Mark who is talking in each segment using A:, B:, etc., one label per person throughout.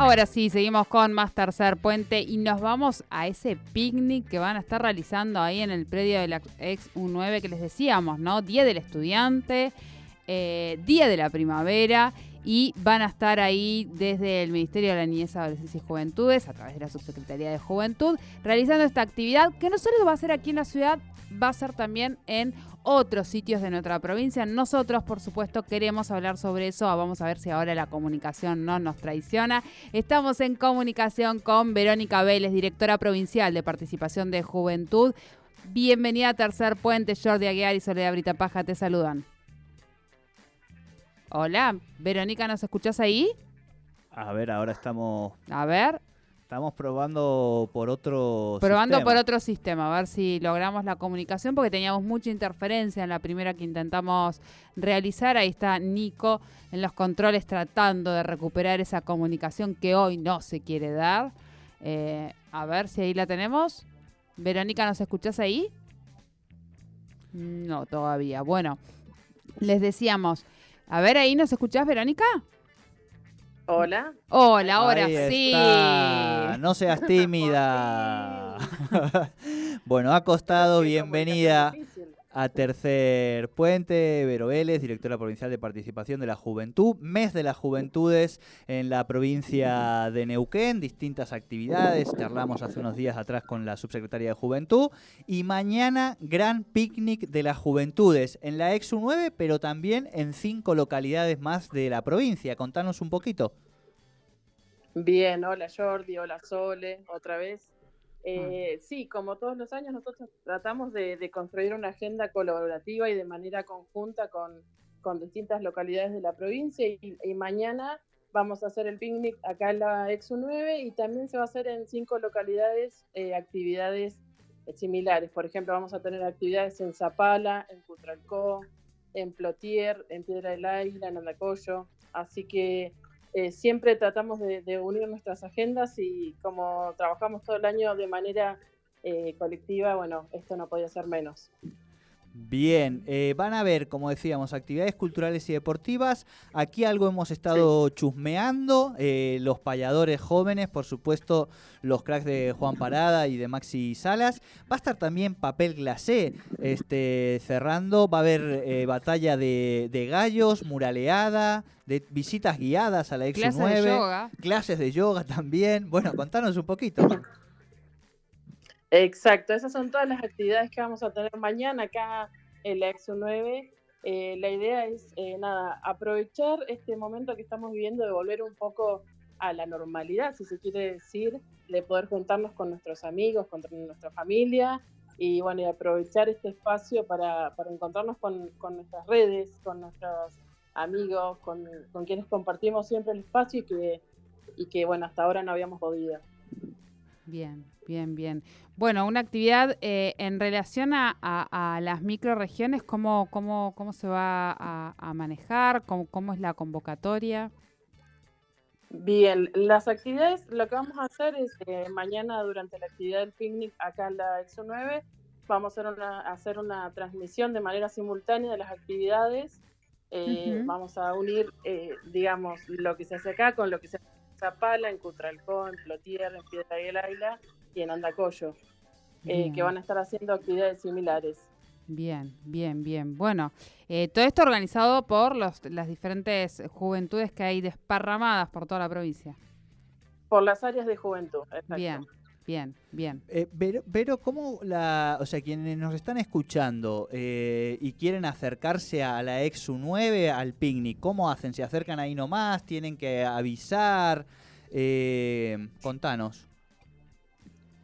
A: Ahora sí, seguimos con más tercer puente y nos vamos a ese picnic que van a estar realizando ahí en el predio de la ex U9 que les decíamos, ¿no? Día del estudiante, eh, Día de la primavera y van a estar ahí desde el Ministerio de la Niñez, Adolescencia y Juventudes, a través de la Subsecretaría de Juventud, realizando esta actividad que no solo va a ser aquí en la ciudad, va a ser también en otros sitios de nuestra provincia. Nosotros, por supuesto, queremos hablar sobre eso. Vamos a ver si ahora la comunicación no nos traiciona. Estamos en comunicación con Verónica Vélez, directora provincial de Participación de Juventud. Bienvenida a Tercer Puente, Jordi Aguiar y Soledad Brita Paja, te saludan. Hola, Verónica, ¿nos escuchás ahí?
B: A ver, ahora estamos.
A: A ver.
B: Estamos probando por otro
A: Probando por otro sistema, a ver si logramos la comunicación, porque teníamos mucha interferencia en la primera que intentamos realizar. Ahí está Nico en los controles tratando de recuperar esa comunicación que hoy no se quiere dar. Eh, a ver si ahí la tenemos. Verónica, ¿nos escuchás ahí? No, todavía. Bueno, les decíamos, a ver, ahí nos escuchás, Verónica.
C: Hola.
A: Hola, ahora sí.
B: No seas tímida. bueno, ha costado bienvenida a Tercer Puente, Vero Vélez, directora provincial de participación de la juventud, mes de las juventudes en la provincia de Neuquén, distintas actividades, charlamos hace unos días atrás con la subsecretaria de Juventud, y mañana gran picnic de las juventudes en la EXU 9, pero también en cinco localidades más de la provincia. Contanos un poquito.
C: Bien, hola Jordi, hola Sole, otra vez. Eh, sí, como todos los años, nosotros tratamos de, construir una agenda colaborativa y de manera conjunta con, distintas localidades de la provincia y, mañana vamos a hacer el picnic acá en la Exu 9 y también se va a hacer en cinco localidades eh, actividades eh, similares. Por ejemplo, vamos a tener actividades en Zapala, en Cutralcó, en Plotier, en Piedra del Águila, en Andacoyo. Así que eh, siempre tratamos de, unir nuestras agendas y como trabajamos todo el año de manera eh, colectiva, bueno, esto no podía ser menos.
B: Bien, eh, van a ver, como decíamos, actividades culturales y deportivas. Aquí algo hemos estado chusmeando, los payadores jóvenes, por supuesto, los cracks de Juan Parada y de Maxi Salas. Va a estar también papel glacé este, cerrando, va a haber batalla de, de gallos, muraleada, de visitas guiadas a la Exo clases 9, de yoga. clases de yoga también. Bueno, contanos un poquito.
C: Exacto, esas son todas las actividades que vamos a tener mañana acá en la Exo 9. Eh, la idea es, eh, nada, aprovechar este momento que estamos viviendo de volver un poco a la normalidad, si se quiere decir, de poder juntarnos con nuestros amigos, con nuestra familia y bueno, aprovechar este espacio para, para encontrarnos con, con nuestras redes, con nuestros amigos, con, quienes compartimos siempre el espacio y que, y que, bueno, hasta ahora no habíamos podido.
A: Bien, bien, bien. Bueno, una actividad eh, en relación a, a, las microregiones, ¿cómo, cómo, cómo se va a, manejar? ¿Cómo, ¿Cómo, es la convocatoria?
C: Bien, las actividades, lo que vamos a hacer es que mañana durante la actividad del picnic acá en la EXO 9, vamos a hacer una, hacer una transmisión de manera simultánea de las actividades eh, vamos a unir, eh, digamos, lo que se hace acá con lo que se hace Zapala, en Cutralcó, en Plotier, en Piedra del Águila y en Andacoyo, eh, que van a estar haciendo actividades similares.
A: Bien, bien, bien. Bueno, todo esto organizado por los, las diferentes juventudes que hay desparramadas por toda la provincia.
C: Por las áreas de juventud. Exacto.
A: Bien, Bien, bien.
B: Eh, pero, ¿cómo la, o sea, quienes nos están escuchando eh, y quieren acercarse a la Exu 9, al picnic, ¿cómo hacen? ¿Se acercan ahí nomás? ¿Tienen que avisar? Eh, contanos.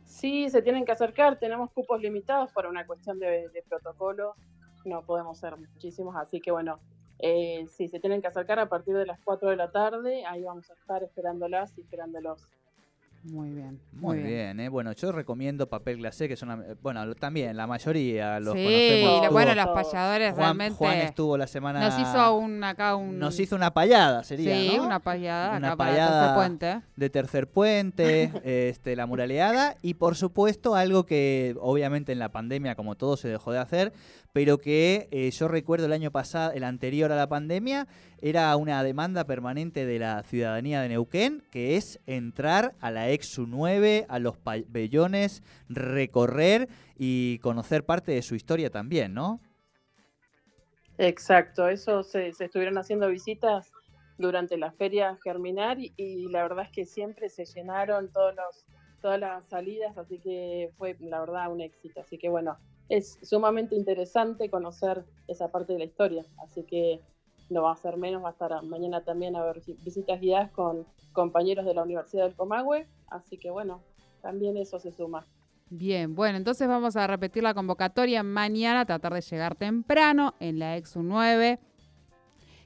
C: Sí, se tienen que acercar. Tenemos cupos limitados por una cuestión de, de protocolo. No podemos ser muchísimos, así que bueno, eh, sí, se tienen que acercar a partir de las 4 de la tarde. Ahí vamos a estar esperándolas y esperándolos.
A: Muy bien.
B: Muy, bien, ¿eh? Bueno, yo recomiendo papel glacé, que es una... Bueno, también, la mayoría los
A: sí,
B: conocemos.
A: bueno, los payadores
B: Juan,
A: realmente...
B: Juan estuvo la semana...
A: Nos hizo un, acá un...
B: Nos hizo una payada, sería,
A: Sí,
B: ¿no?
A: una payada
B: Una
A: acá para
B: payada.
A: Tercer Puente.
B: de Tercer Puente, este, la muraleada y por supuesto algo que obviamente en la pandemia como todo se dejó de hacer, pero que eh, yo recuerdo el año pasado, el anterior a la pandemia, era una demanda permanente de la ciudadanía de Neuquén, que es entrar a la Exu 9, a los pabellones, recorrer y conocer parte de su historia también, ¿no?
C: Exacto, eso se, se estuvieron haciendo visitas durante la feria Germinar y, y la verdad es que siempre se llenaron todos los, todas las salidas, así que fue la verdad un éxito. Así que bueno, es sumamente interesante conocer esa parte de la historia, así que no va a ser menos, va a estar mañana también a ver si- visitas guiadas con compañeros de la Universidad del Comahue, así que bueno, también eso se suma.
A: Bien, bueno, entonces vamos a repetir la convocatoria mañana, tratar de llegar temprano en la Exu 9.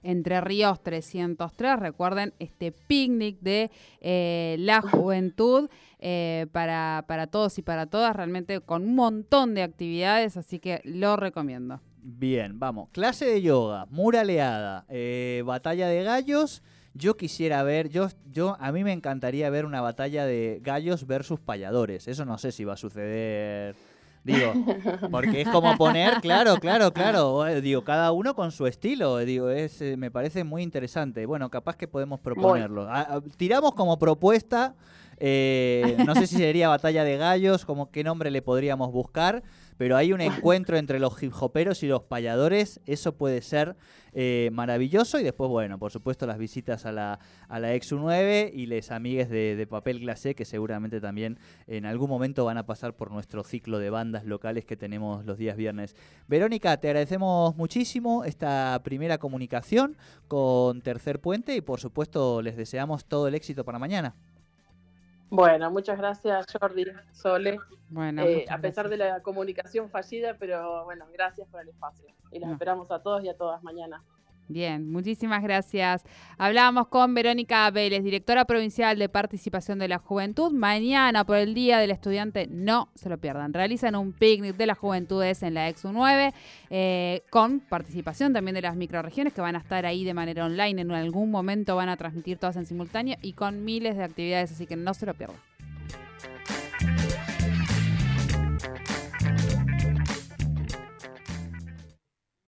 A: Entre Ríos 303, recuerden este picnic de eh, la juventud eh, para, para todos y para todas, realmente con un montón de actividades, así que lo recomiendo.
B: Bien, vamos. Clase de yoga, muraleada, eh, batalla de gallos. Yo quisiera ver, yo, yo, a mí me encantaría ver una batalla de gallos versus payadores. Eso no sé si va a suceder. Digo, porque es como poner, claro, claro, claro. eh, Digo, cada uno con su estilo. Digo, es, eh, me parece muy interesante. Bueno, capaz que podemos proponerlo. Ah, ah, tiramos como propuesta. eh, no sé si sería batalla de gallos, como qué nombre le podríamos buscar pero hay un encuentro entre los hip hoperos y los payadores, eso puede ser eh, maravilloso y después, bueno, por supuesto las visitas a la, a la Exu 9 y les amigues de, de papel glacé que seguramente también en algún momento van a pasar por nuestro ciclo de bandas locales que tenemos los días viernes. Verónica, te agradecemos muchísimo esta primera comunicación con Tercer Puente y por supuesto les deseamos todo el éxito para mañana.
C: Bueno, muchas gracias Jordi, Sole.
A: Bueno,
C: Eh, a pesar
A: gracias.
C: de la comunicación fallida, pero bueno, gracias por el espacio. Y los
A: No.
C: esperamos a todos y a todas mañana.
A: Bien, muchísimas gracias. Hablábamos con Verónica Vélez, directora provincial de participación de la juventud. Mañana, por el Día del Estudiante, no se lo pierdan. Realizan un picnic de las juventudes en la Exu 9, eh, con participación también de las microregiones que van a estar ahí de manera online. En algún momento van a transmitir todas en simultáneo y con miles de actividades, así que no se lo pierdan.